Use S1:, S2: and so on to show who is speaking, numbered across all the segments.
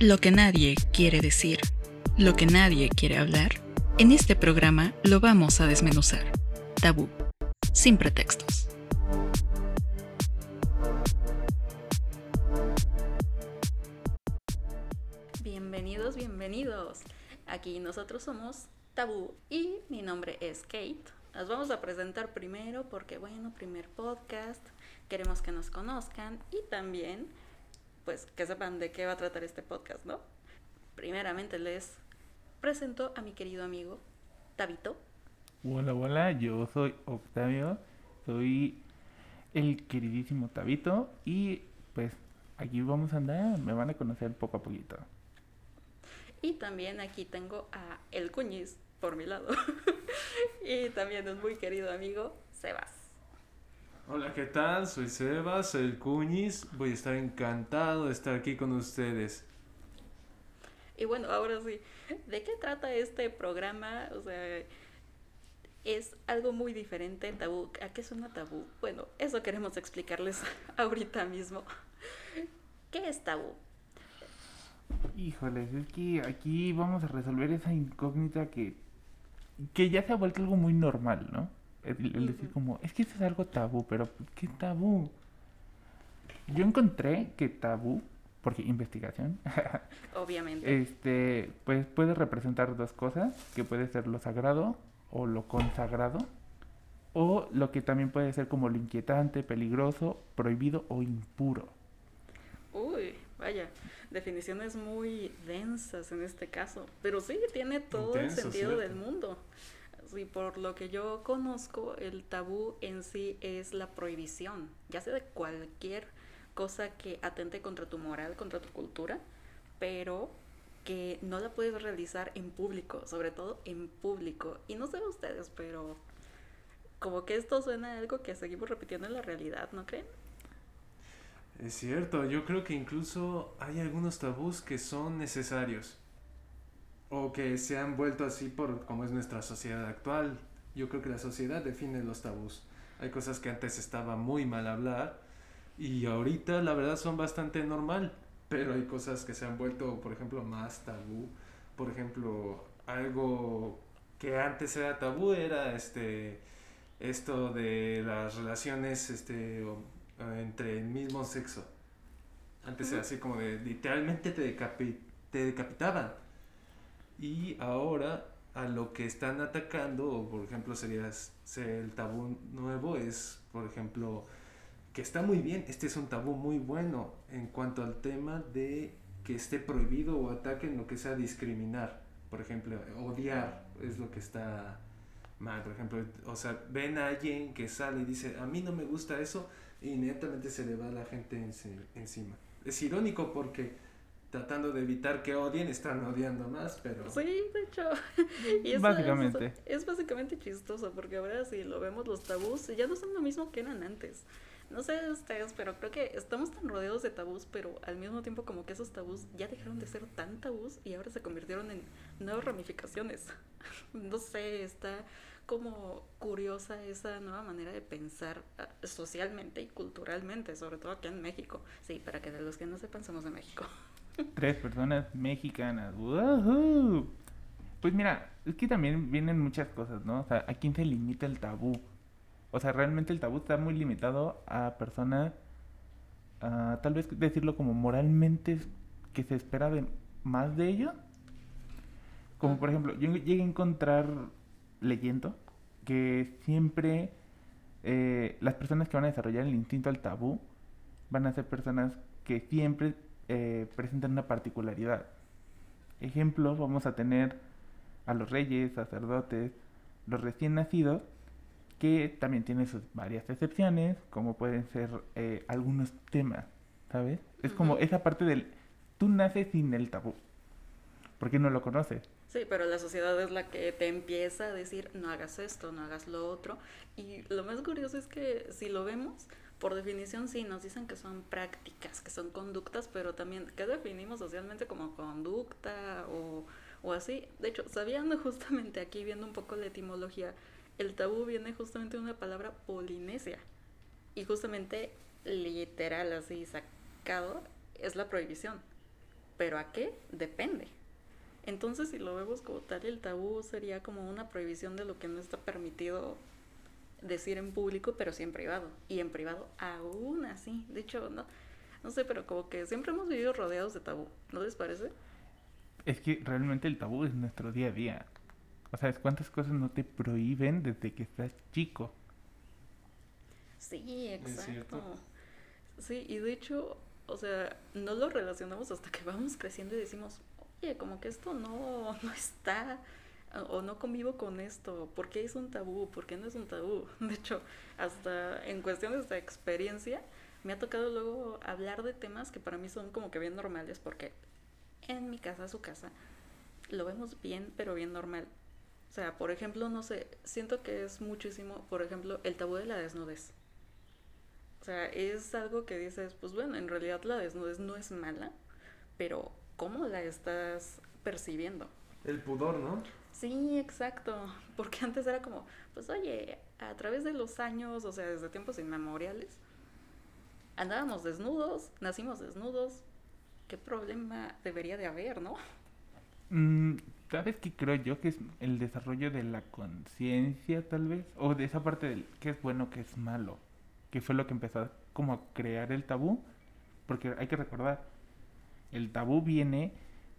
S1: Lo que nadie quiere decir, lo que nadie quiere hablar, en este programa lo vamos a desmenuzar. Tabú, sin pretextos. Bienvenidos, bienvenidos. Aquí nosotros somos Tabú y mi nombre es Kate. Las vamos a presentar primero porque, bueno, primer podcast, queremos que nos conozcan y también pues que sepan de qué va a tratar este podcast, ¿no? Primeramente les presento a mi querido amigo Tabito.
S2: Hola, hola, yo soy Octavio, soy el queridísimo Tabito y pues aquí vamos a andar, me van a conocer poco a poquito.
S1: Y también aquí tengo a El Cuñiz por mi lado y también un muy querido amigo Sebas.
S3: Hola, ¿qué tal? Soy Sebas, el Cuñis. Voy a estar encantado de estar aquí con ustedes.
S1: Y bueno, ahora sí, ¿de qué trata este programa? O sea, es algo muy diferente, tabú. ¿A qué suena tabú? Bueno, eso queremos explicarles ahorita mismo. ¿Qué es tabú?
S2: Híjoles, es que aquí vamos a resolver esa incógnita que, que ya se ha vuelto algo muy normal, ¿no? El, decir como, es que esto es algo tabú, pero ¿qué tabú? Yo encontré que tabú, porque investigación,
S1: obviamente,
S2: este, pues puede representar dos cosas, que puede ser lo sagrado o lo consagrado, o lo que también puede ser como lo inquietante, peligroso, prohibido o impuro.
S1: Uy, vaya, definiciones muy densas en este caso, pero sí tiene todo el sentido del mundo. Sí, por lo que yo conozco, el tabú en sí es la prohibición, ya sea de cualquier cosa que atente contra tu moral, contra tu cultura, pero que no la puedes realizar en público, sobre todo en público. Y no sé ustedes, pero como que esto suena a algo que seguimos repitiendo en la realidad, ¿no creen?
S3: Es cierto, yo creo que incluso hay algunos tabús que son necesarios o que se han vuelto así por como es nuestra sociedad actual. Yo creo que la sociedad define los tabús. Hay cosas que antes estaba muy mal hablar y ahorita la verdad son bastante normal, pero hay cosas que se han vuelto, por ejemplo, más tabú. Por ejemplo, algo que antes era tabú era este esto de las relaciones este entre el mismo sexo. Antes era así como de literalmente te, te decapitaban y ahora a lo que están atacando, por ejemplo sería el tabú nuevo, es por ejemplo que está muy bien, este es un tabú muy bueno en cuanto al tema de que esté prohibido o ataquen lo que sea discriminar, por ejemplo, odiar es lo que está mal, por ejemplo, o sea, ven a alguien que sale y dice, a mí no me gusta eso, e inmediatamente se le va a la gente encima. Es irónico porque tratando de evitar que odien, están odiando más, pero...
S1: Sí, de hecho.
S2: y básicamente.
S1: Es, básicamente chistoso, porque ahora si lo vemos los tabús, ya no son lo mismo que eran antes. No sé ustedes, pero creo que estamos tan rodeados de tabús, pero al mismo tiempo como que esos tabús ya dejaron de ser tan tabús y ahora se convirtieron en nuevas ramificaciones. no sé, está como curiosa esa nueva manera de pensar ah, socialmente y culturalmente, sobre todo aquí en México. Sí, para que de los que no sepan, somos de México.
S2: Tres personas mexicanas. Pues mira, es que también vienen muchas cosas, ¿no? O sea, ¿a quién se limita el tabú? O sea, realmente el tabú está muy limitado a personas, tal vez decirlo como moralmente, que se espera de más de ellos. Como por ejemplo, yo llegué a encontrar leyendo que siempre eh, las personas que van a desarrollar el instinto al tabú van a ser personas que siempre eh, presentan una particularidad. Ejemplo, vamos a tener a los reyes, sacerdotes, los recién nacidos, que también tienen sus varias excepciones, como pueden ser eh, algunos temas, ¿sabes? Es como esa parte del, tú naces sin el tabú, porque no lo conoces.
S1: Sí, pero la sociedad es la que te empieza a decir, no hagas esto, no hagas lo otro. Y lo más curioso es que si lo vemos, por definición sí, nos dicen que son prácticas, que son conductas, pero también, ¿qué definimos socialmente como conducta o, o así? De hecho, sabiendo justamente aquí, viendo un poco la etimología, el tabú viene justamente de una palabra polinesia. Y justamente literal, así sacado, es la prohibición. pero ¿a qué? Depende. Entonces, si lo vemos como tal, el tabú sería como una prohibición de lo que no está permitido decir en público, pero sí en privado. Y en privado aún así. De hecho, no, no sé, pero como que siempre hemos vivido rodeados de tabú. ¿No les parece?
S2: Es que realmente el tabú es nuestro día a día. O sea, ¿cuántas cosas no te prohíben desde que estás chico?
S1: Sí, exacto. Sí, y de hecho, o sea, no lo relacionamos hasta que vamos creciendo y decimos, oye, como que esto no, no está, o no convivo con esto, ¿por qué es un tabú? ¿Por qué no es un tabú? De hecho, hasta en cuestiones de experiencia, me ha tocado luego hablar de temas que para mí son como que bien normales, porque en mi casa, su casa, lo vemos bien, pero bien normal. O sea, por ejemplo, no sé, siento que es muchísimo, por ejemplo, el tabú de la desnudez. O sea, es algo que dices, pues bueno, en realidad la desnudez no es mala, pero ¿cómo la estás percibiendo?
S3: El pudor, ¿no?
S1: Sí, exacto. Porque antes era como, pues oye, a través de los años, o sea, desde tiempos inmemoriales, andábamos desnudos, nacimos desnudos. ¿Qué problema debería de haber, no?
S2: Mm, ¿Sabes qué creo yo? Que es el desarrollo de la conciencia, tal vez. O de esa parte del qué es bueno, qué es malo. Que fue lo que empezó como a crear el tabú. Porque hay que recordar, el tabú viene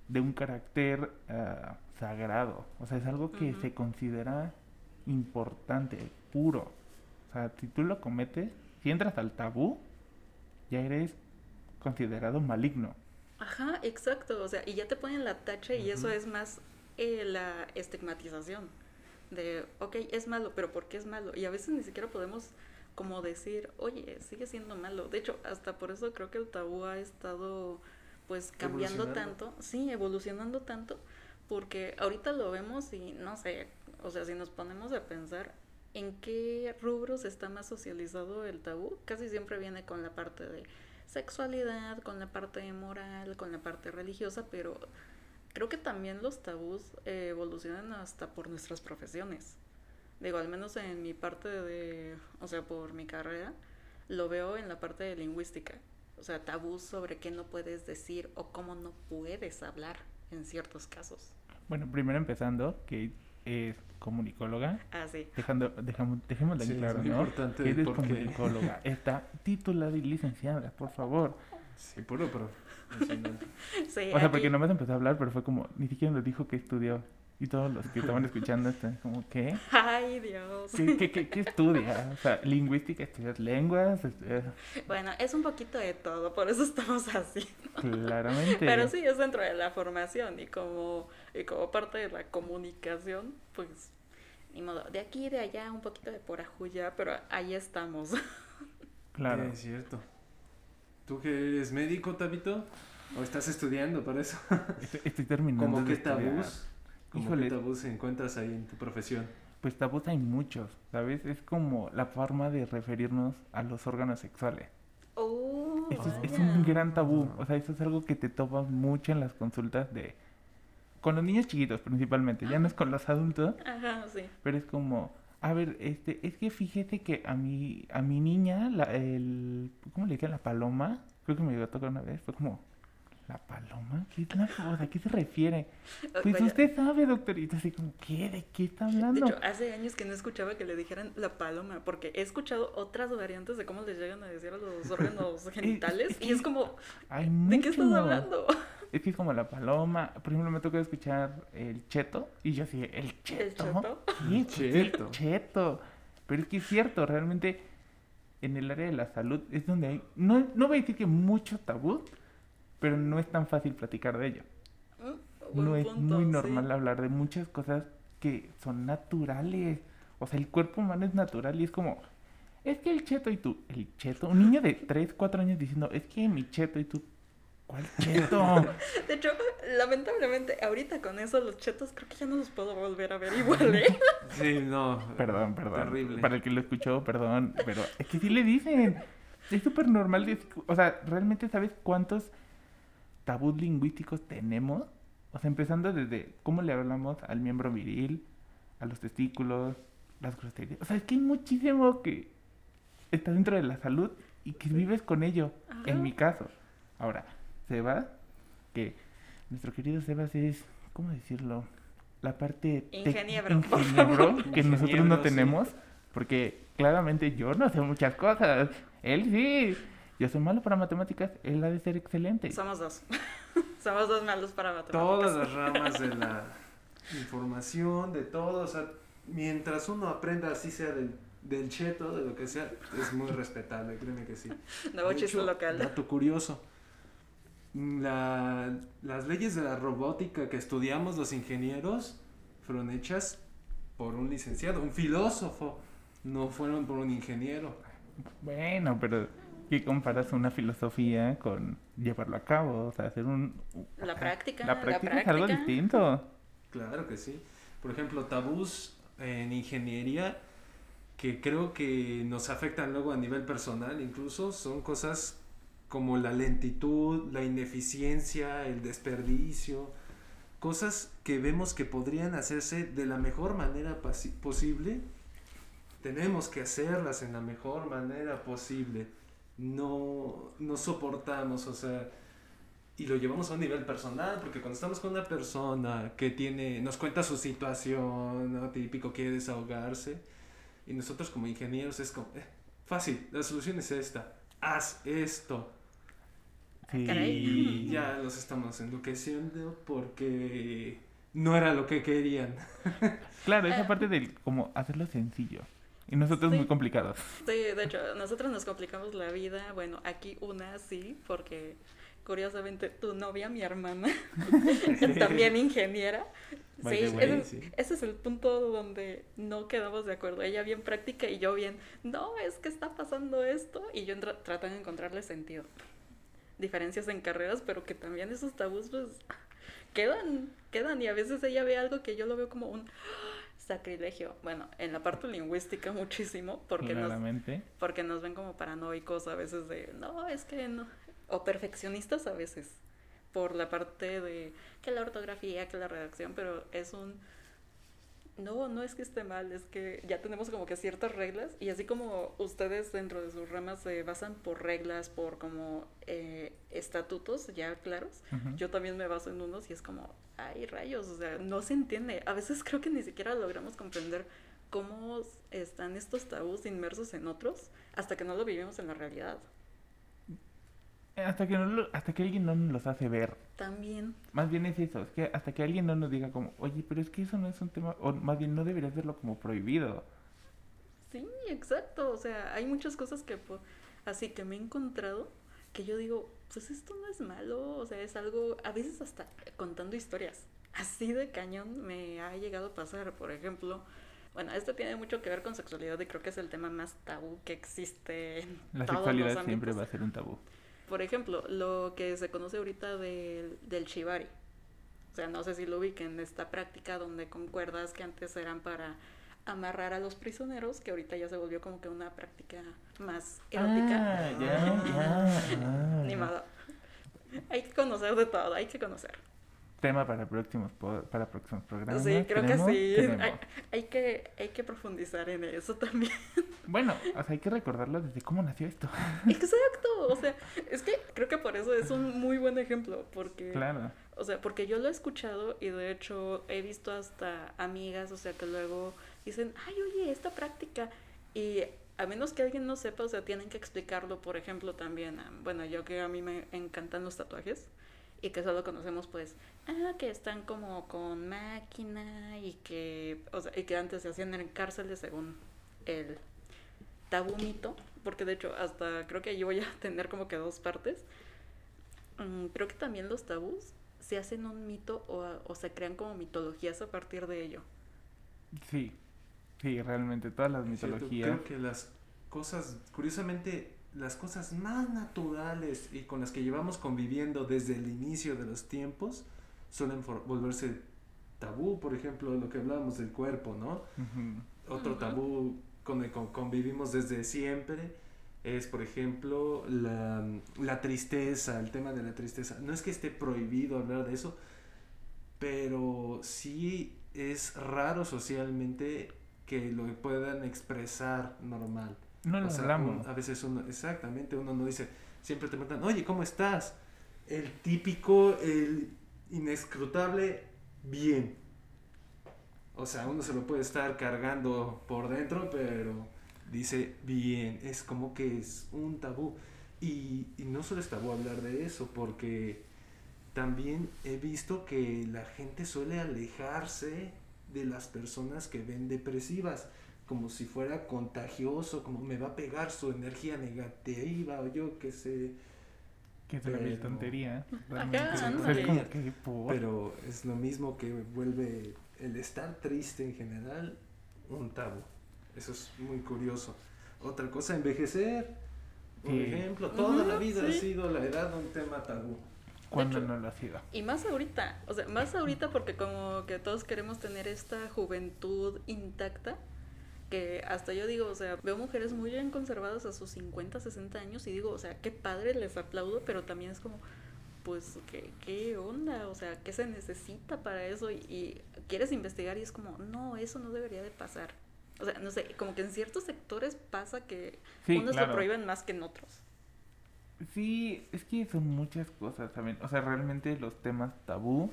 S2: de un carácter ah, sagrado. O sea, es algo que se considera importante, puro. O sea, si tú lo cometes, si entras al tabú, ya eres considerado maligno.
S1: Ajá, exacto. O sea, y ya te ponen la tacha y eso es más eh, la estigmatización. De, ok, es malo, pero ¿por qué es malo? Y a veces ni siquiera podemos como decir, oye, sigue siendo malo. De hecho, hasta por eso creo que el tabú ha estado pues cambiando tanto, sí, evolucionando tanto, porque ahorita lo vemos y no sé, o sea, si nos ponemos a pensar en qué rubros está más socializado el tabú, casi siempre viene con la parte de sexualidad, con la parte moral, con la parte religiosa, pero creo que también los tabús evolucionan hasta por nuestras profesiones. Digo, al menos en mi parte de, o sea, por mi carrera, lo veo en la parte de lingüística o sea, tabús sobre qué no puedes decir o cómo no puedes hablar en ciertos casos.
S2: Bueno, primero empezando, que es comunicóloga.
S1: Ah, sí.
S2: Dejando, dejamos, dejémoslo sí, claro, ¿no? Importante que eres comunicóloga. Está titulada y licenciada, por favor.
S3: Sí, puro pero...
S2: sí, o sea, porque no me empezó a hablar, pero fue como, ni siquiera nos dijo que estudió. Y todos los que estaban escuchando están como, ¿qué?
S1: Ay, Dios.
S2: ¿Qué, qué, qué, estudia? O sea, lingüística, estudias lenguas.
S1: Bueno, es un poquito de todo, por eso estamos así.
S2: Claramente.
S1: Pero sí, es dentro de la formación y como, y como parte de la comunicación, pues, ni modo, de aquí y de allá, un poquito de por ajuya, pero ahí estamos.
S2: Claro.
S3: es cierto. ¿Tú que eres médico, Tabito? ¿O estás estudiando para eso?
S2: Estoy, terminando.
S3: ¿Cómo que tabús? ¿Cómo qué tabús encuentras ahí en tu profesión?
S2: Pues tabús hay muchos, ¿sabes? Es como la forma de referirnos a los órganos sexuales.
S1: Oh,
S2: es, un gran tabú, o sea, eso es algo que te topas mucho en las consultas de... Con los niños chiquitos principalmente, ya no es con los adultos.
S1: Ajá, sí.
S2: Pero es como, a ver, este, es que fíjate que a mi, a mi niña, la, el, ¿cómo le dicen? La paloma, creo que me llegó a tocar una vez, fue como, ¿La paloma? ¿Qué es la ¿A qué se refiere? Pues usted sabe, doctorita, así como, ¿qué? ¿De qué está hablando?
S1: De hecho, hace años que no escuchaba que le dijeran la paloma, porque he escuchado otras variantes de cómo les llegan a decir a los órganos genitales, y es como, ¿de qué estás hablando?
S2: Es que es como la paloma. Por ejemplo, me tocó escuchar el cheto, y yo así, ¿el cheto? ¿El cheto?
S3: Sí, cheto.
S2: El cheto. Pero es que es cierto, realmente en el área de la salud es donde hay, no, no voy a decir que mucho tabú, pero no es tan fácil platicar de ello.
S1: Mm,
S2: no es muy normal hablar de muchas cosas que son naturales. O sea, el cuerpo humano es natural y es como, es que el cheto y tú, el cheto, un niño de 3, 4 años diciendo, es que mi cheto y tú, ¿cuál cheto?
S1: de hecho, lamentablemente, ahorita con eso los chetos creo que ya no los puedo volver a ver igual, ¿eh?
S3: sí, no.
S2: Perdón, perdón. Terrible. Para el que lo escuchó, perdón, pero es que sí le dicen. Es súper normal. O sea, ¿realmente sabes cuántos tabús lingüísticos tenemos? O sea, empezando desde cómo le hablamos al miembro viril, a los testículos, las groserías. O sea, es que hay muchísimo que está dentro de la salud y que vives con ello, en mi caso. Ahora, Sebas, que nuestro querido Sebas es, ¿cómo decirlo? La parte
S1: ingeniero,
S2: que nosotros no tenemos, porque claramente yo no sé muchas cosas. Él sí. Yo soy malo para matemáticas, él ha de ser excelente.
S1: Somos dos. Somos dos malos para matemáticas.
S3: Todas las ramas de la información, de todo, o sea, mientras uno aprenda así sea del, del cheto, de lo que sea, es muy respetable, créeme que sí.
S1: Nuevo chiste local.
S3: Dato curioso. La, las leyes de la robótica que estudiamos los ingenieros fueron hechas por un licenciado, un filósofo, no fueron por un ingeniero.
S2: Bueno, pero ¿qué comparas una filosofía con llevarlo a cabo? O sea, hacer un...
S1: La práctica.
S2: La práctica, es algo distinto.
S3: Claro que sí. Por ejemplo, tabús en ingeniería que creo que nos afectan luego a nivel personal incluso son cosas como la lentitud, la ineficiencia, el desperdicio, cosas que vemos que podrían hacerse de la mejor manera posible. Tenemos que hacerlas en la mejor manera posible. No, no soportamos, o sea, y lo llevamos a un nivel personal, porque cuando estamos con una persona que tiene, nos cuenta su situación, ¿no? típico, quiere desahogarse, y nosotros como ingenieros es como, eh, fácil, la solución es esta, haz esto. Y ya los estamos enloqueciendo porque no era lo que querían.
S2: claro, esa eh. parte de como hacerlo sencillo. Y nosotros muy complicados.
S1: Sí, de hecho, nosotros nos complicamos la vida. Bueno, aquí una sí, porque curiosamente tu novia, mi hermana, también ingeniera. Sí, ese, es el punto donde no quedamos de acuerdo. Ella bien práctica y yo bien, no, es que está pasando esto y yo tratando de encontrarle sentido. Diferencias en carreras, pero que también esos tabús pues quedan, quedan y a veces ella ve algo que yo lo veo como un sacrilegio. Bueno, en la parte lingüística muchísimo, porque nos, porque nos ven como paranoicos a veces de, no, es que no, o perfeccionistas a veces por la parte de que la ortografía, que la redacción, pero es un no, no es que esté mal, es que ya tenemos como que ciertas reglas y así como ustedes dentro de sus ramas se basan por reglas, por como eh, estatutos ya claros, yo también me baso en unos y es como, ay rayos, o sea, no se entiende. A veces creo que ni siquiera logramos comprender cómo están estos tabús inmersos en otros hasta que no lo vivimos en la realidad.
S2: Hasta que, no hasta que alguien no nos los hace ver.
S1: También.
S2: Más bien es eso, es que hasta que alguien no nos diga como, oye, pero es que eso no es un tema, o más bien no deberías verlo como prohibido.
S1: Sí, exacto, o sea, hay muchas cosas que, así que me he encontrado, que yo digo, pues esto no es malo, o sea, es algo, a veces hasta contando historias, así de cañón me ha llegado a pasar, por ejemplo, bueno, esto tiene mucho que ver con sexualidad y creo que es el tema más tabú que existe en
S2: La sexualidad siempre va a ser un tabú
S1: por ejemplo, lo que se conoce ahorita del, del shibari. O sea, no sé si lo ubiquen, esta práctica donde con cuerdas que antes eran para amarrar a los prisioneros, que ahorita ya se volvió como que una práctica más erótica.
S2: Ah.
S1: Ni modo. Hay que conocer de todo, hay que conocer
S2: tema para próximos para próximos programas.
S1: Sí, creo que sí. Hay, que hay que profundizar en eso también.
S2: Bueno, o sea, hay que recordarlo desde cómo nació esto.
S1: Exacto, o sea, es que creo que por eso es un muy buen ejemplo, porque
S2: Claro.
S1: O sea, porque yo lo he escuchado y de hecho he visto hasta amigas, o sea, que luego dicen, "Ay, oye, esta práctica" y a menos que alguien no sepa, o sea, tienen que explicarlo, por ejemplo, también, bueno, yo que a mí me encantan los tatuajes, y que solo conocemos pues ah que están como con máquina y que o sea, y que antes se hacían en cárceles según el tabú mito porque de hecho hasta creo que yo voy a tener como que dos partes. Mm, creo que también los tabús se hacen un mito o, o se crean como mitologías a partir de ello.
S2: Sí sí realmente todas las mitologías.
S3: creo que las cosas curiosamente las cosas más naturales y con las que llevamos conviviendo desde el inicio de los tiempos suelen volverse tabú, por ejemplo, lo que hablábamos del cuerpo, ¿no? Otro tabú con el que convivimos desde siempre es, por ejemplo, la, la, tristeza, el tema de la tristeza. No es que esté prohibido hablar de eso, pero sí es raro socialmente que lo puedan expresar normal.
S2: No nos hablamos.
S3: a veces uno, exactamente, uno no dice, siempre te preguntan, oye, ¿cómo estás? El típico, el inescrutable bien. O sea, uno se lo puede estar cargando por dentro, pero dice bien, es como que es un tabú. Y, y no solo es tabú hablar de eso, porque también he visto que la gente suele alejarse de las personas que ven depresivas, como si fuera contagioso, como me va a pegar su energía negativa o yo qué sé.
S2: Que es una tontería.
S3: Pero es lo mismo que vuelve el estar triste en general un tabú. Eso es muy curioso. Otra cosa, envejecer. Por ejemplo, toda la vida ha sido la edad un tema tabú.
S2: Cuando no lo ha sido.
S1: Y más ahorita, o sea, más ahorita porque como que todos queremos tener esta juventud intacta, que hasta yo digo, o sea, veo mujeres muy bien conservadas a sus 50, 60 años y digo, o sea, qué padre, les aplaudo, pero también es como, pues, ¿qué, qué onda? O sea, ¿qué se necesita para eso? Y, quieres investigar y es como, no, eso no debería de pasar. O sea, no sé, como que en ciertos sectores pasa que unos lo prohíben más que en otros.
S2: Sí, es que son muchas cosas también. O sea, realmente los temas tabú.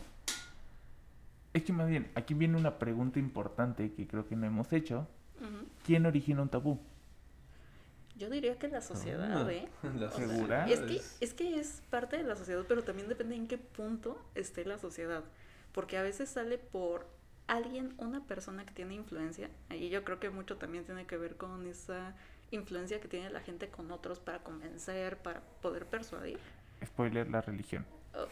S2: Es que más bien, aquí viene una pregunta importante que creo que no hemos hecho. ¿Quién origina un tabú?
S1: Yo diría que la sociedad, ¿eh?
S2: ¿La
S1: es, que, es que es parte de la sociedad, pero también depende en qué punto esté la sociedad. Porque a veces sale por alguien, una persona que tiene influencia. Y yo creo que mucho también tiene que ver con esa influencia que tiene la gente con otros para convencer, para poder persuadir.
S2: Spoiler, la religión.
S1: Oh,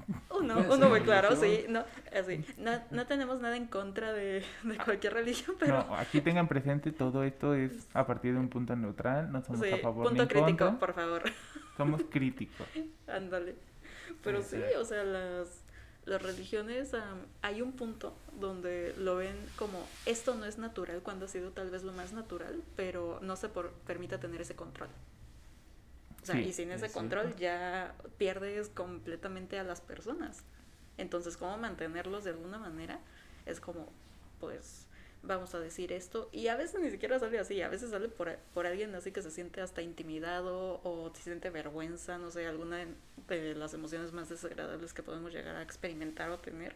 S1: uno, uno muy claro, sí. No, así, no, no, tenemos nada en contra de, de, cualquier religión, pero...
S2: No, aquí tengan presente, todo esto es a partir de un punto neutral, no somos a favor
S1: punto crítico, por favor.
S2: Somos críticos.
S1: Ándale. Pero sí, o sea, las las religiones hay un punto donde lo ven como esto no es natural cuando ha sido tal vez lo más natural, pero no se por, permite tener ese control. O sea, y sin ese control ya pierdes completamente a las personas. Entonces, ¿cómo mantenerlos de alguna manera? Es como, pues, vamos a decir esto. Y a veces ni siquiera sale así, a veces sale por, por alguien así que se siente hasta intimidado o se siente vergüenza, no sé, alguna de las emociones más desagradables que podemos llegar a experimentar o tener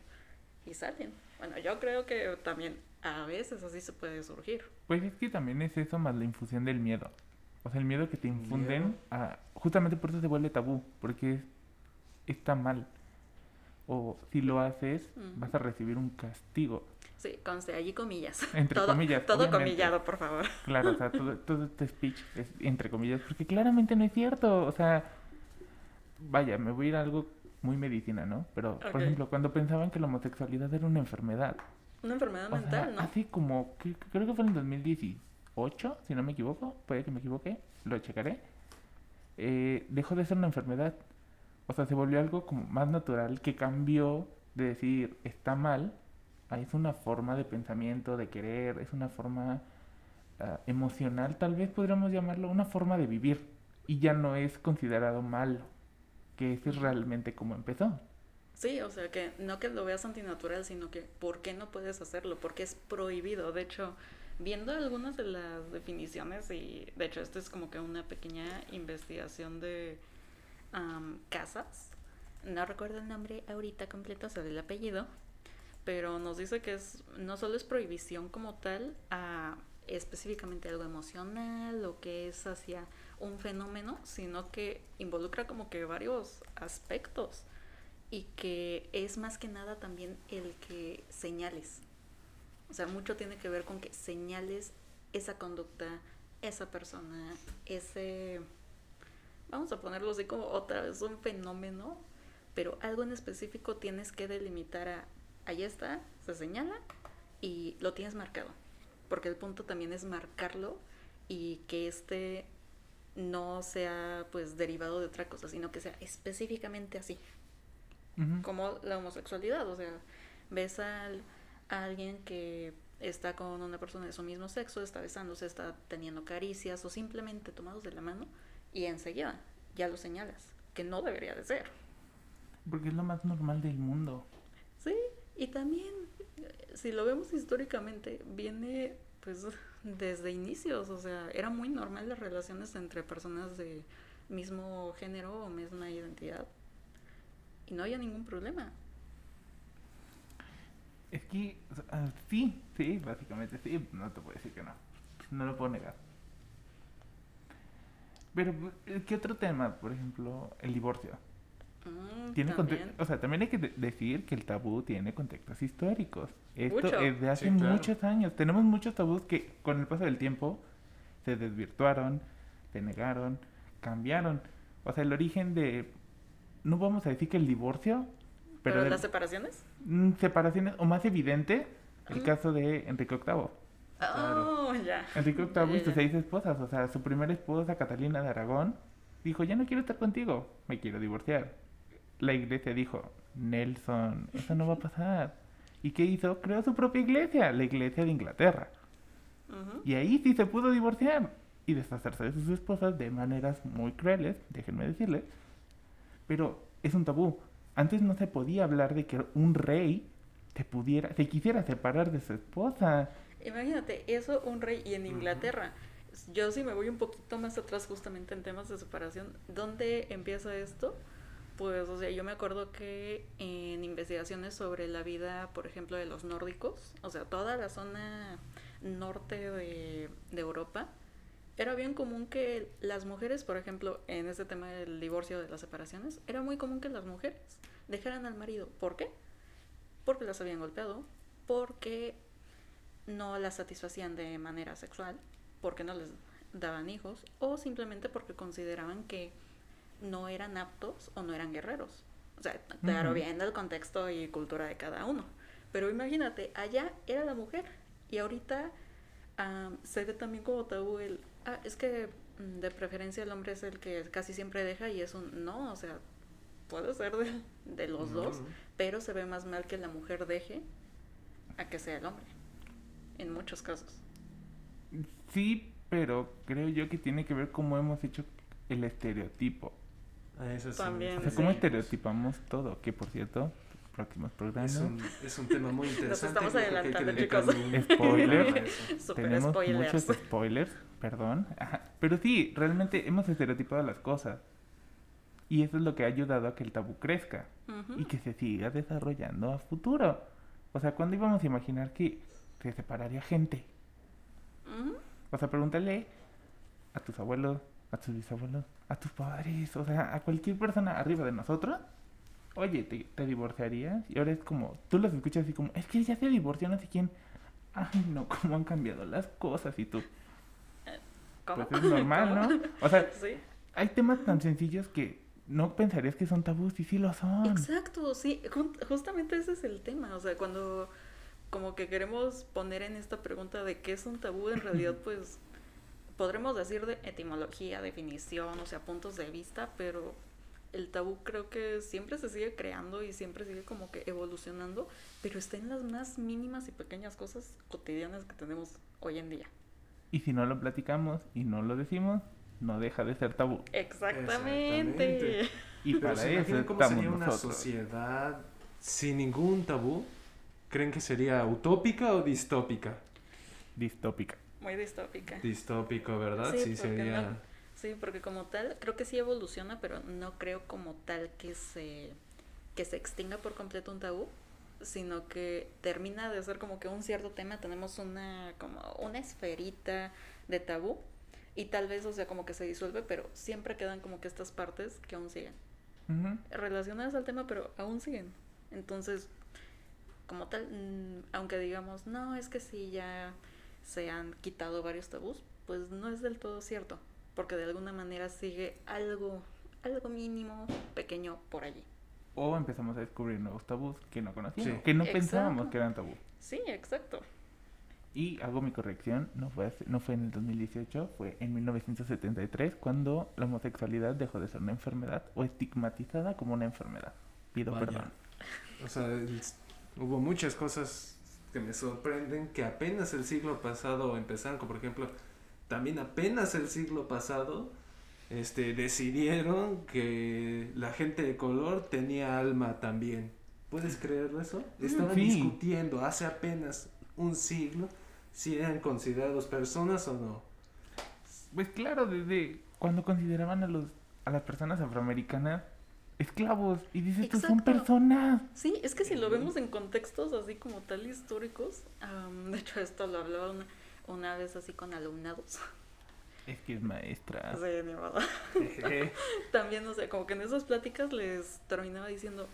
S1: y salen. Bueno, yo creo que también a veces así se puede surgir.
S2: Pues es que también es eso más la infusión del miedo. O sea, el miedo que te infunden, a, justamente por eso se vuelve tabú, porque está mal. O si lo haces, vas a recibir un castigo.
S1: Sí, conste, allí comillas.
S2: Entre
S1: todo,
S2: comillas.
S1: Todo comillado, por favor.
S2: Claro, o sea, todo, todo este speech es entre comillas, porque claramente no es cierto. O sea, vaya, me voy a ir a algo muy medicina, ¿no? Pero, por ejemplo, cuando pensaban que la homosexualidad era una enfermedad.
S1: Una enfermedad mental, ¿no?
S2: Así como, creo que fue en 2018, si no me equivoco, puede que me equivoque, lo checaré. Eh, dejó de ser una enfermedad. O sea, se volvió algo como más natural que cambió de decir está mal es una forma de pensamiento, de querer, es una forma ah, emocional, tal vez podríamos llamarlo, una forma de vivir. Y ya no es considerado malo, que es realmente como empezó.
S1: Sí, o sea, que no que lo veas antinatural, sino que ¿por qué no puedes hacerlo? Porque es prohibido. De hecho, viendo algunas de las definiciones, y de hecho esto es como que una pequeña investigación de casas, no recuerdo el nombre ahorita completo, sea, el apellido, pero nos dice que es no solo es prohibición como tal a específicamente algo emocional o que es hacia un fenómeno, sino que involucra como que varios aspectos y que es más que nada también el que señales. O sea, mucho tiene que ver con que señales esa conducta, esa persona, ese, vamos a ponerlo así como otra vez, un fenómeno, pero algo en específico tienes que delimitar a ahí está, se señala y lo tienes marcado. Porque el punto también es marcarlo y que este no sea pues derivado de otra cosa, sino que sea específicamente así. Como la homosexualidad, o sea, ves a alguien que está con una persona de su mismo sexo, está besándose, está teniendo caricias o simplemente tomados de la mano y enseguida ya lo señalas, que no debería de ser.
S2: Porque es lo más normal del mundo.
S1: Sí, y también, si lo vemos históricamente, viene pues desde inicios, o sea, era muy normal las relaciones entre personas de mismo género o misma identidad. Y no había ningún problema.
S2: Es que, ah, sí, sí, básicamente sí, no te puedo decir que no. No lo puedo negar. Pero, eh, ¿qué otro tema? Por ejemplo, el divorcio. Mm, tiene. O sea, también hay que decir que el tabú tiene contextos históricos. Esto es de hace muchos años. Tenemos muchos tabús que con el paso del tiempo se desvirtuaron, se negaron, cambiaron. O sea, el origen de... No vamos a decir que el divorcio...
S1: ¿Pero, las separaciones?
S2: Mm, separaciones, o más evidente, el caso de Enrique VIII.
S1: Oh, ya.
S2: Enrique VIII y sus seis esposas. O sea, su primera esposa, Catalina de Aragón, dijo, ya no quiero estar contigo, me quiero divorciar. La iglesia dijo, Nelson, eso no va a pasar. ¿Y qué hizo? Creó su propia iglesia, la iglesia de Inglaterra. Y ahí sí se pudo divorciar y deshacerse de sus esposas de maneras muy crueles, déjenme decirles. Pero es un tabú. Antes no se podía hablar de que un rey se pudiera, se quisiera separar de su esposa.
S1: Imagínate, eso un rey y en Inglaterra. Yo sí me voy un poquito más atrás justamente en temas de separación. ¿Dónde empieza esto? Pues, o sea, yo me acuerdo que en investigaciones sobre la vida, por ejemplo, de los nórdicos, o sea, toda la zona norte de, de Europa, era bien común que las mujeres, por ejemplo, en este tema del divorcio, de las separaciones, era muy común que las mujeres dejaran al marido. ¿Por qué? Porque las habían golpeado, porque no las satisfacían de manera sexual, porque no les daban hijos, o simplemente porque consideraban que no eran aptos o no eran guerreros. O sea, claro, viendo el contexto y cultura de cada uno. Pero imagínate, allá era la mujer y ahorita se ve también como tabú el, ah, es que mm, de preferencia el hombre es el que casi siempre deja y es un, no, o sea, puede ser de, los dos, pero se ve más mal que la mujer deje a que sea el hombre, en muchos casos.
S2: Sí, pero creo yo que tiene que ver cómo hemos hecho el estereotipo.
S3: Ah, eso
S1: También,
S2: o sea, cómo estereotipamos todo, que por cierto, próximos programas.
S3: Es un, es un tema muy interesante.
S1: Nos estamos adelantando, chicos.
S2: Spoilers. Tenemos muchos spoilers, perdón. Pero sí, realmente hemos estereotipado las cosas. Y eso es lo que ha ayudado a que el tabú crezca y que se siga desarrollando a futuro. O sea, ¿cuándo íbamos a imaginar que se separaría gente? O sea, pregúntale a tus abuelos, a tus bisabuelos, a tus padres, o sea, a cualquier persona arriba de nosotros oye, ¿te, ¿te, divorciarías? Y ahora es como, tú los escuchas así como, es que ya se divorció no sé quién. Ay, no, cómo han cambiado las cosas y tú.
S1: ¿Cómo?
S2: Pues es normal, ¿no? O sea, hay temas tan sencillos que no pensarías que son tabús y sí lo son.
S1: Exacto, sí, justamente ese es el tema. O sea, cuando como que queremos poner en esta pregunta de qué es un tabú, en realidad pues podremos decir de etimología, definición, o sea, puntos de vista, pero el tabú creo que siempre se sigue creando y siempre sigue como que evolucionando, pero está en las más mínimas y pequeñas cosas cotidianas que tenemos hoy en día.
S2: Y si no lo platicamos y no lo decimos, no deja de ser tabú.
S1: Exactamente.
S2: Y para eso
S3: cómo sería una sociedad sin ningún tabú? ¿Creen que sería utópica o distópica?
S2: Distópica.
S1: Muy distópica.
S3: Distópico, ¿verdad? Sí, sería...
S1: Sí, porque como tal, creo que sí evoluciona, pero no creo como tal que se, que se extinga por completo un tabú, sino que termina de ser como que un cierto tema, tenemos una, como una esferita de tabú, y tal vez, o sea, como que se disuelve, pero siempre quedan como que estas partes que aún siguen. Relacionadas al tema, pero aún siguen. Entonces, como tal, mm, aunque digamos, no, es que sí, ya se han quitado varios tabús, pues no es del todo cierto porque de alguna manera sigue algo, algo mínimo, pequeño por allí.
S2: O empezamos a descubrir nuevos tabús que no conocíamos, que no pensábamos que eran tabú.
S1: Sí, exacto.
S2: Y hago mi corrección, no fue, no fue en el 2018, fue en 1973 cuando la homosexualidad dejó de ser una enfermedad o estigmatizada como una enfermedad. Pido perdón.
S3: O sea, hubo muchas cosas que me sorprenden que apenas el siglo pasado empezaron, como por ejemplo también apenas el siglo pasado este, decidieron que la gente de color tenía alma también. ¿Puedes creer eso? Mm, Estaban discutiendo hace apenas un siglo si eran considerados personas o no.
S2: Pues claro, desde cuando consideraban a los a las personas afroamericanas esclavos. Y dices, tú son personas.
S1: Sí, es que si lo vemos en contextos así como tal históricos, de hecho esto lo hablaba una, una vez así con alumnados.
S2: Es que es maestra.
S1: Sí, ni modo. también, o sea, como que en esas pláticas les terminaba diciendo,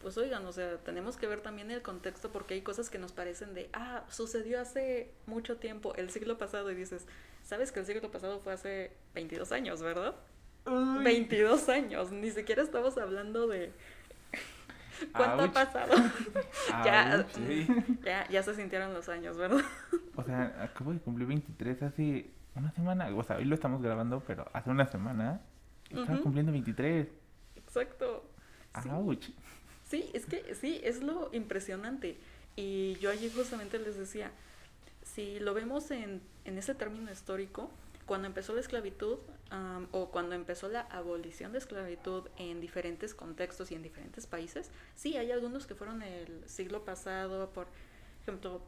S1: pues oigan, o sea, tenemos que ver también el contexto porque hay cosas que nos parecen de, ah, sucedió hace mucho tiempo, el siglo pasado, y dices, ¿sabes que el siglo pasado fue hace 22 años, verdad? 22 años, ni siquiera estamos hablando de... ¿Cuánto ha pasado? ya, ya, ya se sintieron los años, ¿verdad?
S2: o sea, acabo de cumplir 23 hace una semana, o sea, hoy lo estamos grabando, pero hace una semana estaba cumpliendo 23.
S1: Exacto.
S2: Ouch.
S1: Sí, es que sí, es lo impresionante. Y yo allí justamente les decía, si lo vemos en, en ese término histórico, cuando empezó la esclavitud o cuando empezó la abolición de esclavitud en diferentes contextos y en diferentes países, sí, hay algunos que fueron el siglo pasado, por ejemplo,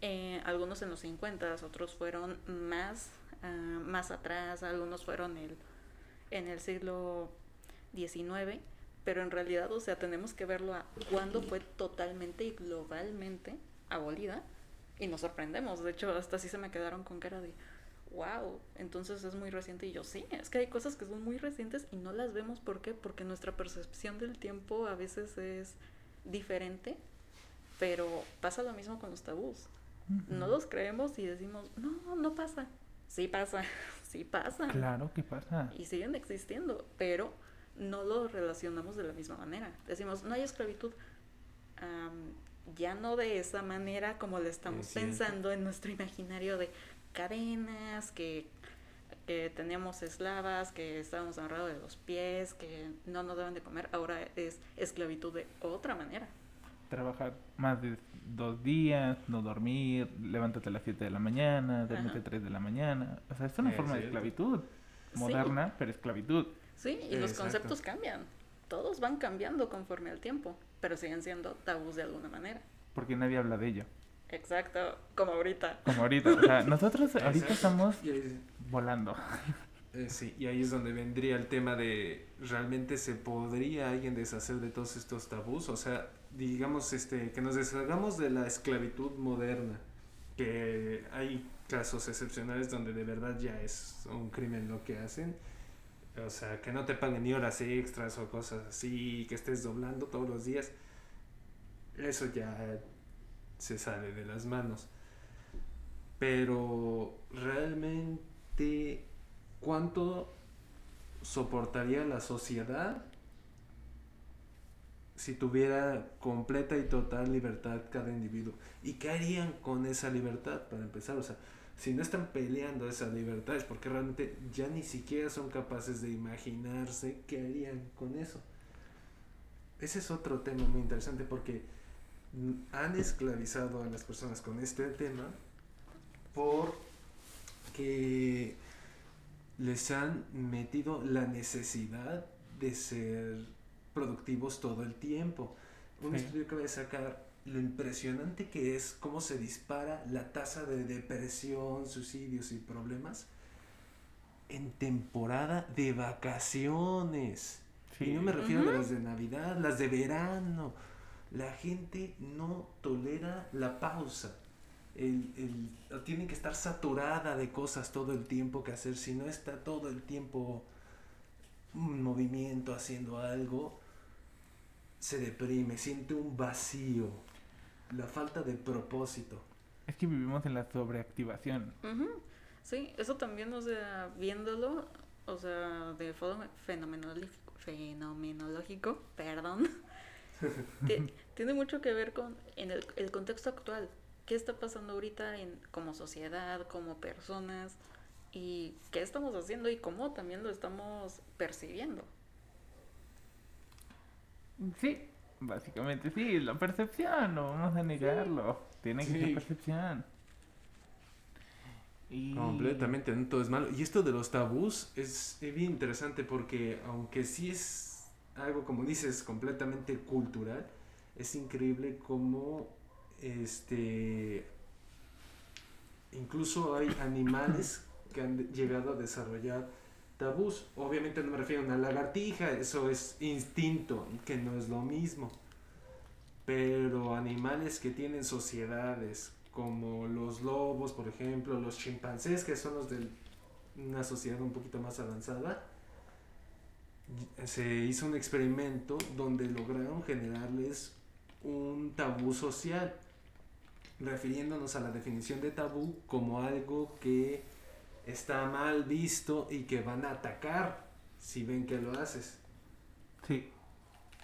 S1: eh, algunos en los 50, otros fueron más, ah, más atrás, algunos fueron el, en el siglo XIX pero en realidad, o sea, tenemos que verlo a cuándo fue totalmente y globalmente abolida y nos sorprendemos. De hecho, hasta así se me quedaron con cara de, wow, entonces es muy reciente. Y yo, sí, es que hay cosas que son muy recientes y no las vemos. ¿Por qué? Porque nuestra percepción del tiempo a veces es diferente, pero pasa lo mismo con los tabús. No los creemos y decimos, no, no pasa. Sí pasa, sí pasa.
S2: Claro que pasa.
S1: Y siguen existiendo, pero no lo relacionamos de la misma manera. Decimos, no hay esclavitud. ya no de esa manera como le estamos pensando en nuestro imaginario de cadenas, que, que teníamos esclavas, que estábamos amarrados de los pies, que no nos deben de comer. Ahora es esclavitud de otra manera.
S2: Trabajar más de dos días, no dormir, levántate a las 7 de la mañana, duérmete a 3 de la mañana. O sea, es una forma de esclavitud moderna, pero esclavitud.
S1: Sí, y los conceptos cambian. Todos van cambiando conforme al tiempo, pero siguen siendo tabús de alguna manera.
S2: Porque nadie habla de ello.
S1: Exacto, como ahorita.
S2: Como ahorita. O sea, nosotros ahorita estamos volando.
S3: Eh, sí, y ahí es donde vendría el tema de realmente se podría alguien deshacer de todos estos tabús, o sea, digamos este que nos deshagamos de la esclavitud moderna, que hay casos excepcionales donde de verdad ya es un crimen lo que hacen o sea, que no te paguen ni horas extras o cosas así, que estés doblando todos los días. Eso ya se sale de las manos. Pero realmente, ¿cuánto soportaría la sociedad si tuviera completa y total libertad cada individuo? ¿Y qué harían con esa libertad para empezar? O sea, si no están peleando esas libertades, porque realmente ya ni siquiera son capaces de imaginarse qué harían con eso. Ese es otro tema muy interesante porque han esclavizado a las personas con este tema porque les han metido la necesidad de ser productivos todo el tiempo. Un estudio que voy a sacar lo impresionante que es cómo se dispara la tasa de depresión, suicidios y problemas en temporada de vacaciones. Y no me refiero a las de Navidad, las de verano. La gente no tolera la pausa. El, el, tienen que estar saturada de cosas todo el tiempo que hacer. Si no está todo el tiempo un movimiento haciendo algo, se deprime, siente un vacío la falta de propósito.
S2: Es que vivimos en la sobreactivación.
S1: Sí, eso también, o sea, viéndolo, o sea, de forma fenomenológico, fenomenológico perdón, tiene mucho que ver con en el, el, contexto actual. ¿Qué está pasando ahorita en, como sociedad, como personas? ¿Y qué estamos haciendo y cómo también lo estamos percibiendo?
S2: Sí, Básicamente sí, la percepción, no vamos a negarlo. Tiene que ser percepción.
S3: Y... Completamente, no todo es malo. Y esto de los tabús es, bien interesante porque aunque sí es algo, como dices, completamente cultural, es increíble cómo este incluso hay animales que han llegado a desarrollar tabús. Obviamente no me refiero a una lagartija, eso es instinto, que no es lo mismo. Pero animales que tienen sociedades, como los lobos, por ejemplo, los chimpancés, que son los de una sociedad un poquito más avanzada, se hizo un experimento donde lograron generarles un tabú social, refiriéndonos a la definición de tabú como algo que está mal visto y que van a atacar si ven que lo haces.
S2: Sí.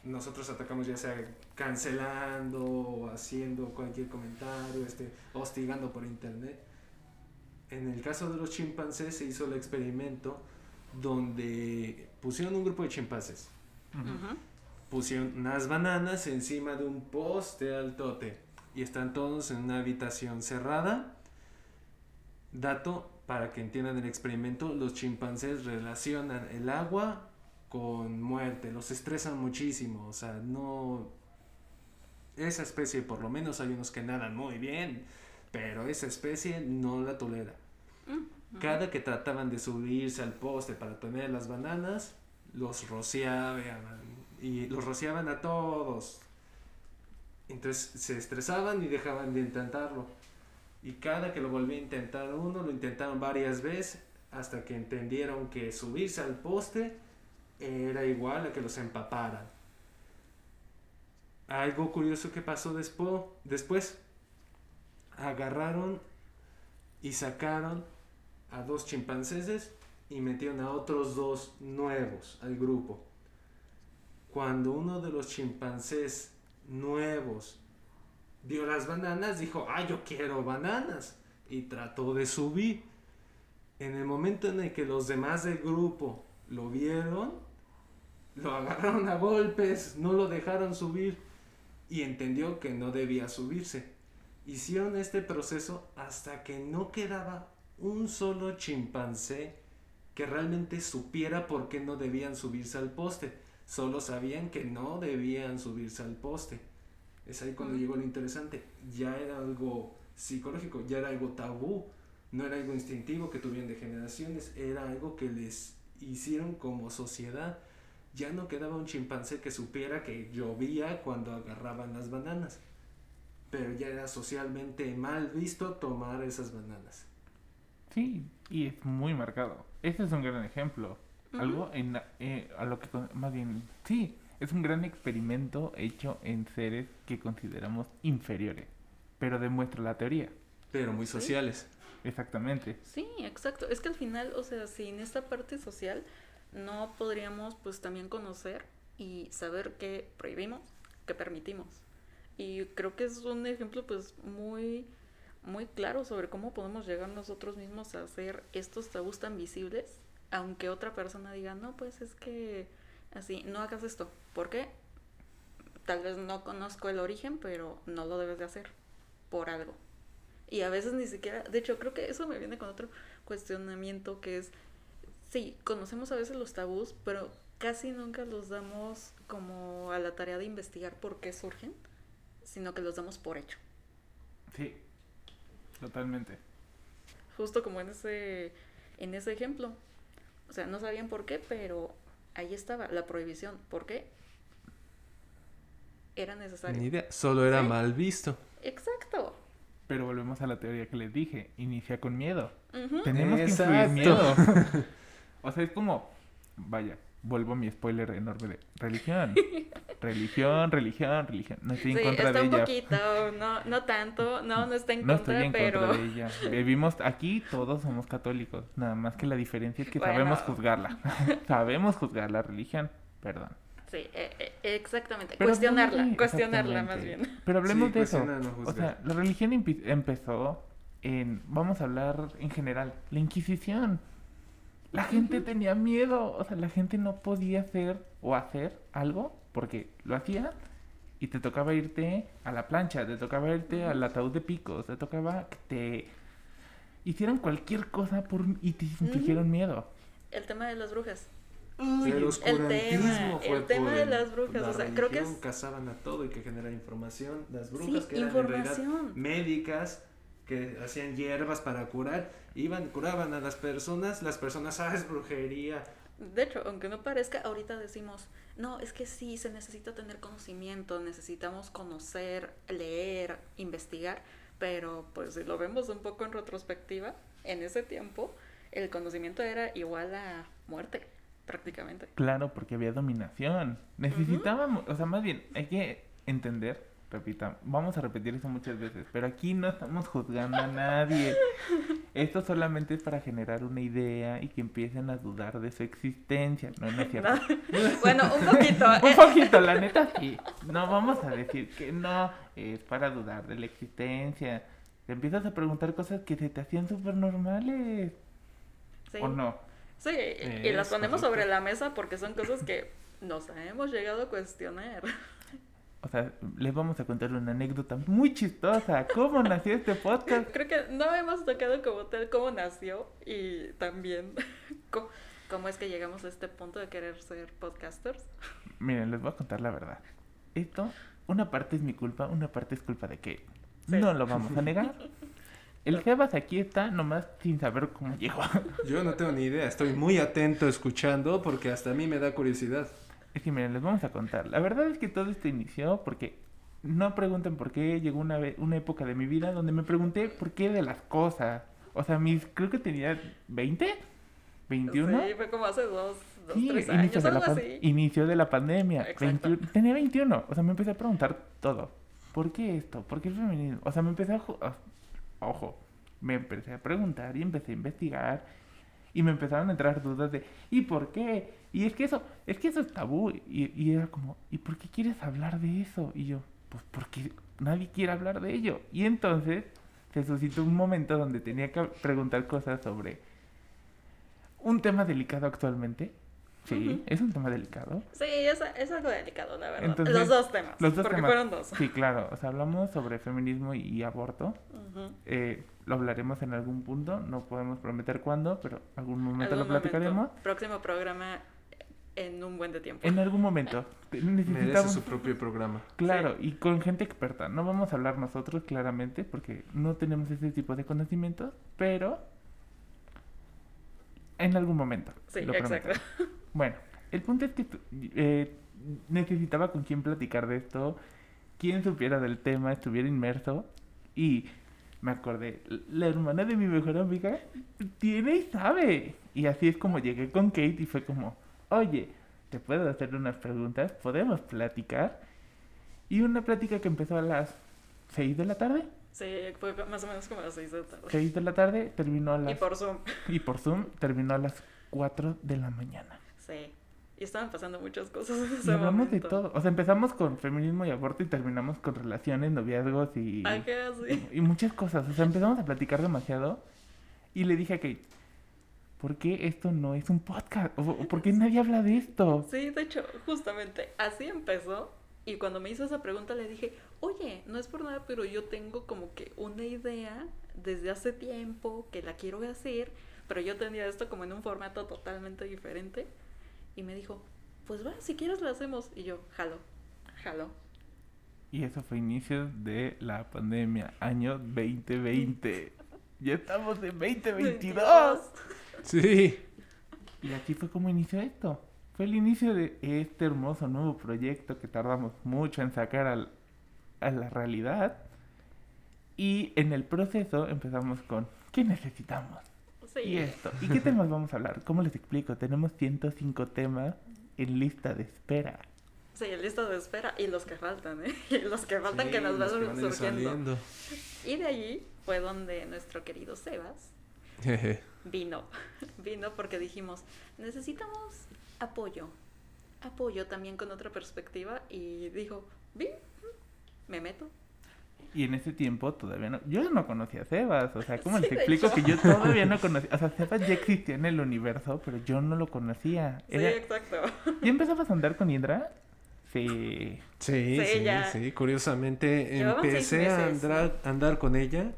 S3: Nosotros atacamos ya sea cancelando o haciendo cualquier comentario, este, hostigando por internet. En el caso de los chimpancés se hizo el experimento donde pusieron un grupo de chimpancés. Pusieron unas bananas encima de un poste altote y están todos en una habitación cerrada. Dato, para que entiendan el experimento, los chimpancés relacionan el agua con muerte, los estresan muchísimo, o sea, no... Esa especie, por lo menos hay unos que nadan muy bien, pero esa especie no la tolera. Mm, Cada que trataban de subirse al poste para tener las bananas, los rociaban y los rociaban a todos. Entonces se estresaban y dejaban de intentarlo. Y cada que lo volvía a intentar uno, lo intentaron varias veces hasta que entendieron que subirse al poste era igual a que los empaparan. Algo curioso que pasó después, agarraron y sacaron a dos chimpancéses y metieron a otros dos nuevos al grupo. Cuando uno de los chimpancés nuevos vio las bananas, dijo, ah, yo quiero bananas. Y trató de subir. En el momento en el que los demás del grupo lo vieron, lo agarraron a golpes, no lo dejaron subir y entendió que no debía subirse. Hicieron este proceso hasta que no quedaba un solo chimpancé que realmente supiera por qué no debían subirse al poste. Solo sabían que no debían subirse al poste. Es ahí cuando llegó lo interesante. Ya era algo psicológico, ya era algo tabú, no era algo instintivo que tuvieron de generaciones, era algo que les hicieron como sociedad. Ya no quedaba un chimpancé que supiera que llovía cuando agarraban las bananas, pero ya era socialmente mal visto tomar esas bananas.
S2: Sí, y es muy marcado. Ese es un gran ejemplo. Algo en, eh, a lo que, más bien, sí, es un gran experimento hecho en seres que consideramos inferiores, pero demuestra la teoría.
S3: Pero muy sociales.
S2: Exactamente.
S1: Sí, exacto. Es que al final, o sea, sin esta parte social no podríamos pues también conocer y saber qué prohibimos, qué permitimos. Y creo que es un ejemplo pues muy muy claro sobre cómo podemos llegar nosotros mismos a hacer estos tabús tan visibles, aunque otra persona diga, "No, pues es que así, no hagas esto." ¿Por qué? Tal vez no conozco el origen, pero no lo debes de hacer por algo. Y a veces ni siquiera, de hecho, creo que eso me viene con otro cuestionamiento que es, sí, conocemos a veces los tabús, pero casi nunca los damos como a la tarea de investigar por qué surgen, sino que los damos por hecho.
S2: Sí, totalmente.
S1: Justo como en ese, en ese ejemplo. O sea, no sabían por qué, pero ahí estaba la prohibición. ¿Por qué? era necesario.
S3: Ni idea, solo era mal visto.
S1: Exacto.
S2: Pero volvemos a la teoría que les dije, inicia con miedo. Tenemos que influir miedo. o sea, es como, vaya, vuelvo a mi spoiler enorme de religión. religión, religión, religión. No estoy en contra de ella.
S1: un poquito, no, no tanto, no, no está en contra, estoy en pero... contra de ella.
S2: Vivimos aquí, todos somos católicos. Nada más que la diferencia es que sabemos juzgarla. sabemos juzgar la religión, perdón.
S1: Sí, e, e, exactamente. cuestionarla, cuestionarla más bien.
S2: Pero hablemos de eso. o sea, la religión empezó en, vamos a hablar en general, la Inquisición. La gente tenía miedo, o sea, la gente no podía hacer o hacer algo porque lo hacía y te tocaba irte a la plancha, te tocaba irte al ataúd de picos, te tocaba que te hicieran cualquier cosa por y te infligieron miedo.
S1: El tema de las brujas.
S3: El tema,
S1: el tema de las brujas, o sea, creo que es...
S3: cazaban a todo y que genera información, las brujas que eran en realidad médicas que hacían hierbas para curar, iban, curaban a las personas, las personas, ah, es brujería.
S1: De hecho, aunque no parezca, ahorita decimos, no, es que sí, se necesita tener conocimiento, necesitamos conocer, leer, investigar, pero pues si lo vemos un poco en retrospectiva, en ese tiempo el conocimiento era igual a muerte, prácticamente.
S2: Claro, porque había dominación. Necesitábamos, o sea, más bien, hay que entender repita, vamos a repetir eso muchas veces, pero aquí no estamos juzgando a nadie. Esto solamente es para generar una idea y que empiecen a dudar de su existencia. No, no es cierto.
S1: bueno, un poquito.
S2: un poquito, la neta sí. No vamos a decir que no, es para dudar de la existencia. Te empiezas a preguntar cosas que se te hacían súper normales. Sí. ¿O no?
S1: Sí, y las ponemos sobre la mesa porque son cosas que nos hemos llegado a cuestionar.
S2: O sea, les vamos a contar una anécdota muy chistosa. ¿Cómo nació este podcast?
S1: Creo que no hemos tocado como tal cómo nació y también cómo, es que llegamos a este punto de querer ser podcasters.
S2: Miren, les voy a contar la verdad. Esto, una parte es mi culpa, una parte es culpa de que no lo vamos a negar. El Jebas aquí está nomás sin saber cómo llegó.
S3: Yo no tengo ni idea, estoy muy atento escuchando porque hasta a mí me da curiosidad.
S2: Es que miren, les vamos a contar. La verdad es que todo esto inició porque no pregunten por qué llegó una, una época de mi vida donde me pregunté por qué de las cosas. O sea, mis, creo que tenía 20, 21.
S1: Sí, fue como hace dos, dos tres años, inicio, de la así.
S2: inicio de la pandemia. tenía 21. O sea, me empecé a preguntar todo. ¿Por qué esto? ¿Por qué el feminismo? O sea, me empecé a... Ojo, me empecé a preguntar y empecé a investigar. Y me empezaron a entrar dudas de ¿y por qué? Y es que eso, es que eso es tabú. Y, y era como, ¿y por qué quieres hablar de eso? Y yo, pues porque nadie quiere hablar de ello. Y entonces se suscitó un momento donde tenía que preguntar cosas sobre un tema delicado actualmente. Sí, es un tema delicado.
S1: Sí, es, es algo delicado, la verdad. los dos temas. Los dos porque fueron dos.
S2: Sí, claro. O sea, hablamos sobre feminismo y, aborto. eh, lo hablaremos en algún punto. No podemos prometer cuándo, pero algún momento lo platicaremos.
S1: Próximo programa en un buen de tiempo.
S2: En algún momento.
S3: Necesitamos su propio programa.
S2: Claro, y con gente experta. No vamos a hablar nosotros claramente porque no tenemos ese tipo de conocimientos, pero en algún momento.
S1: Sí, exacto.
S2: Bueno, el punto es que eh, necesitaba con quién platicar de esto, quien supiera del tema, estuviera inmerso y me acordé, la hermana de mi mejor amiga tiene y sabe. Y así es como llegué con Kate y fue como, oye, ¿te puedo hacer unas preguntas? ¿Podemos platicar? Y una plática que empezó a las 6 de la tarde.
S1: Sí, fue más o menos como a las 6 de la tarde.
S2: 6 de la tarde terminó a las...
S1: Y por Zoom.
S2: Y por Zoom terminó a las 4 de la mañana.
S1: Sí. Y estaban pasando muchas cosas
S2: en ese y hablamos de todo. O sea, empezamos con feminismo y aborto y terminamos con relaciones, noviazgos y...
S1: Ay, ¿qué así?
S2: Y, y muchas cosas. O sea, empezamos a platicar demasiado. Y le dije a Kate, ¿por qué esto no es un podcast? ¿O por qué nadie habla de esto?
S1: Sí, de hecho, justamente así empezó. Y cuando me hizo esa pregunta le dije, oye, no es por nada, pero yo tengo como que una idea desde hace tiempo que la quiero hacer, pero yo tenía esto como en un formato totalmente diferente. Y me dijo, pues va, si quieres lo hacemos. Y yo, jalo, jalo.
S2: Y eso fue inicio de la pandemia, año 2020. ya estamos en 2022.
S3: Sí.
S2: Y aquí fue como inició esto. Fue el inicio de este hermoso nuevo proyecto que tardamos mucho en sacar al, a la realidad. Y en el proceso empezamos con, ¿qué necesitamos? Sí. Y esto. ¿Y qué temas vamos a hablar? ¿Cómo les explico? Tenemos 105 temas en lista de espera.
S1: Sí, en lista de espera. Y los que faltan, ¿eh? Y los que faltan que nos van surgiendo. Y de allí fue donde nuestro querido Sebas vino, vino porque dijimos, necesitamos apoyo, apoyo también con otra perspectiva y dijo, bien, me meto.
S2: Y en ese tiempo todavía no, yo no conocía a Sebas, o sea, ¿cómo les explico que yo todavía no conocía, o sea, Sebas ya existía en el universo, pero yo no lo conocía.
S1: sí, exacto.
S2: ¿Y empezabas a andar con Indra? Sí.
S3: Sí, sí, sí, curiosamente empecé a andar, andar con ella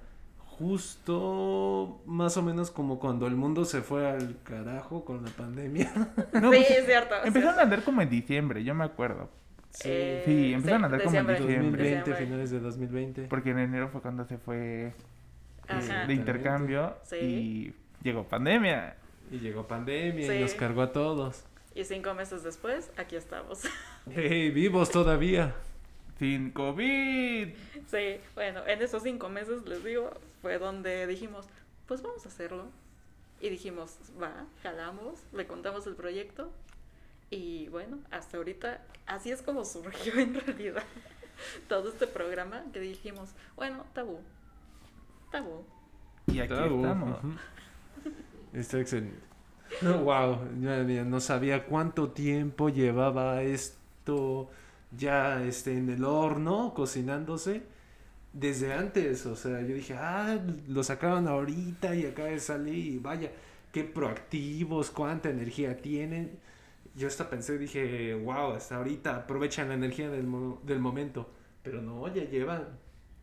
S3: justo más o menos como cuando el mundo se fue al carajo con la pandemia.
S1: sí, pues, es cierto.
S2: Empezaron a andar como en diciembre, yo me acuerdo. Sí, sí empezaron a andar como en diciembre.
S3: 2020, finales de 2020.
S2: Porque en enero fue cuando se fue eh, de intercambio y llegó pandemia.
S3: Y llegó pandemia y nos cargó a todos.
S1: Y cinco meses después, aquí estamos.
S3: ¡Hey! ¡Vivos todavía!
S2: ¡Sin COVID!
S1: Sí, bueno, en esos cinco meses, les digo, fue donde dijimos, pues vamos a hacerlo. Y dijimos, va, jalamos, le contamos el proyecto. Y bueno, hasta ahorita, así es como surgió en realidad todo este programa que dijimos, bueno, tabú, tabú.
S2: Y aquí estamos.
S3: Está excelente. No, wow, no sabía cuánto tiempo llevaba esto ya este, en el horno, cocinándose, desde antes. O sea, yo dije, ah, lo sacaron ahorita y acaba de salir y vaya, qué proactivos, cuánta energía tienen. Yo hasta pensé, dije, wow, hasta ahorita aprovechan la energía del, del momento. Pero no, ya llevan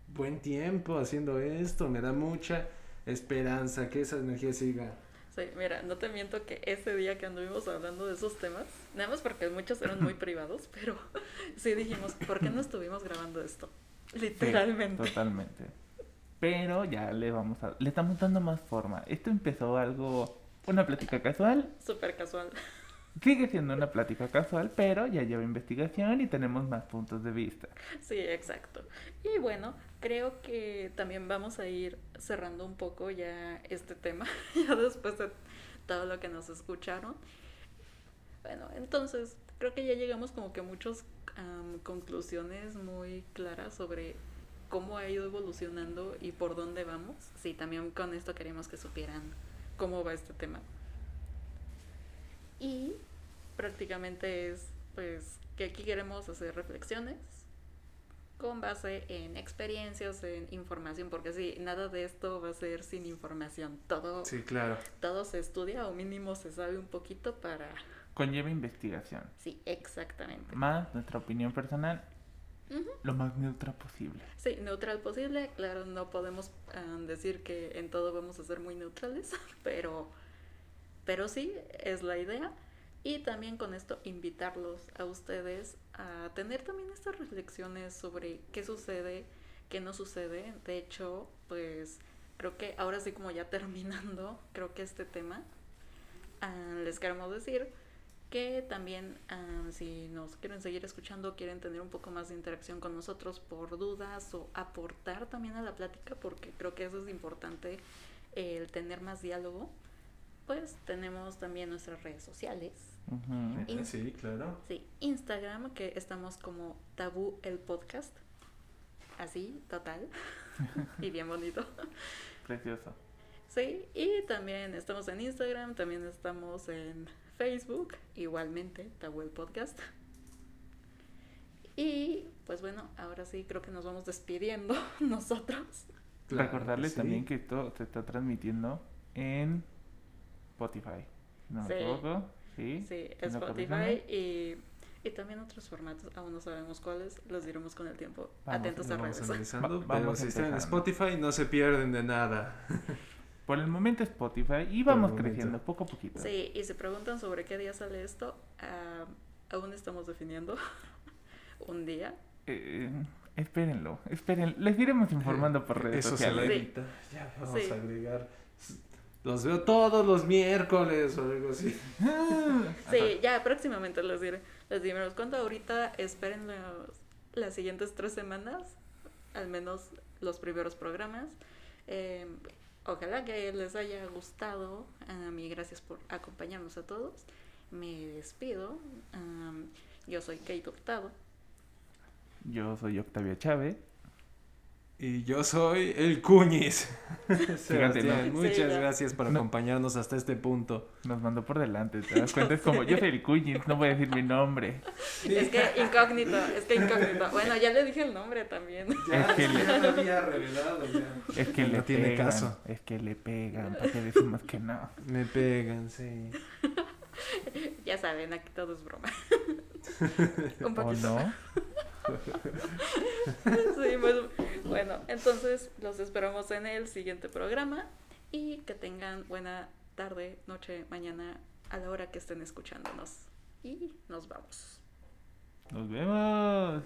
S3: buen tiempo haciendo esto, me da mucha esperanza que esa energía siga
S1: Sí, mira, no te miento que ese día que anduvimos hablando de esos temas, nada más porque muchos eran muy privados, pero sí dijimos, ¿por qué no estuvimos grabando esto? Literalmente.
S2: totalmente. Pero ya le vamos a, le estamos dando más forma. Esto empezó algo, una plática casual.
S1: Súper casual.
S2: Sigue siendo una plática casual, pero ya lleva investigación y tenemos más puntos de vista.
S1: Sí, exacto. Y bueno, creo que también vamos a ir cerrando un poco ya este tema, ya después de todo lo que nos escucharon. Bueno, entonces creo que ya llegamos como que a muchas conclusiones muy claras sobre cómo ha ido evolucionando y por dónde vamos. Sí, también con esto queríamos que supieran cómo va este tema. Y prácticamente es pues que aquí queremos hacer reflexiones con base en experiencias, en información, porque sí, nada de esto va a ser sin información. Todo,
S3: sí, claro.
S1: todo se estudia o mínimo se sabe un poquito para...
S2: Conlleva investigación.
S1: Sí, exactamente.
S2: Más nuestra opinión personal, lo más neutral posible.
S1: Sí, neutral posible. Claro, no podemos ah, decir que en todo vamos a ser muy neutrales, pero pero sí, es la idea. Y también con esto invitarlos a ustedes a tener también estas reflexiones sobre qué sucede, qué no sucede. De hecho, pues creo que ahora sí como ya terminando, creo que este tema, ah, les queremos decir que también ah, si nos quieren seguir escuchando, quieren tener un poco más de interacción con nosotros por dudas o aportar también a la plática, porque creo que eso es importante, el tener más diálogo pues tenemos también nuestras redes sociales.
S3: sí, claro.
S1: Sí, Instagram, que estamos como Tabú el Podcast. Así, total. y bien bonito.
S2: Precioso.
S1: Sí, y también estamos en Instagram, también estamos en Facebook, igualmente, Tabú el Podcast. Y pues bueno, ahora sí creo que nos vamos despidiendo nosotros.
S2: Recordarles también que esto se está transmitiendo en Spotify. No sí.
S1: Sí, Spotify y, y, también otros formatos, aún no sabemos cuáles, los diremos con el tiempo. Atentos a redes.
S3: vamos si están en Spotify no se pierden de nada.
S2: Por el momento Spotify y vamos creciendo poco a poquito.
S1: Sí, y se preguntan sobre qué día sale esto, uh, aún estamos definiendo un día.
S2: Eh, espérenlo, esperen, les iremos informando por redes
S3: Eso
S2: sociales.
S3: Ya vamos a agregar los veo todos los miércoles o algo así.
S1: sí, ya próximamente les diré. Les diremos cuánto ahorita esperen las siguientes tres semanas, al menos los primeros programas. Em, ojalá que les haya gustado. A mí, gracias por acompañarnos a todos. Me despido. yo soy Kate Hurtado.
S2: Yo soy Octavio Chávez.
S3: Y yo soy el Cuñiz. Sebastián, muchas gracias por acompañarnos hasta este punto.
S2: Nos mandó por delante, ¿te das cuenta? Es como, yo soy el Cuñiz, no voy a decir mi nombre.
S1: Es que incógnito, es que incógnito. Bueno, ya le dije el nombre también.
S3: es que le... ya lo había revelado ya.
S2: Es que le tiene caso. Es que le pegan, porque decimos que no.
S3: Me pegan, sí.
S1: ya saben, aquí todo es broma. Un poquito.
S2: ¿O no?
S1: sí, pues, bueno, entonces los esperamos en el siguiente programa y que tengan buena tarde, noche, mañana a la hora que estén escuchándonos. Y nos vamos.
S2: Nos vemos.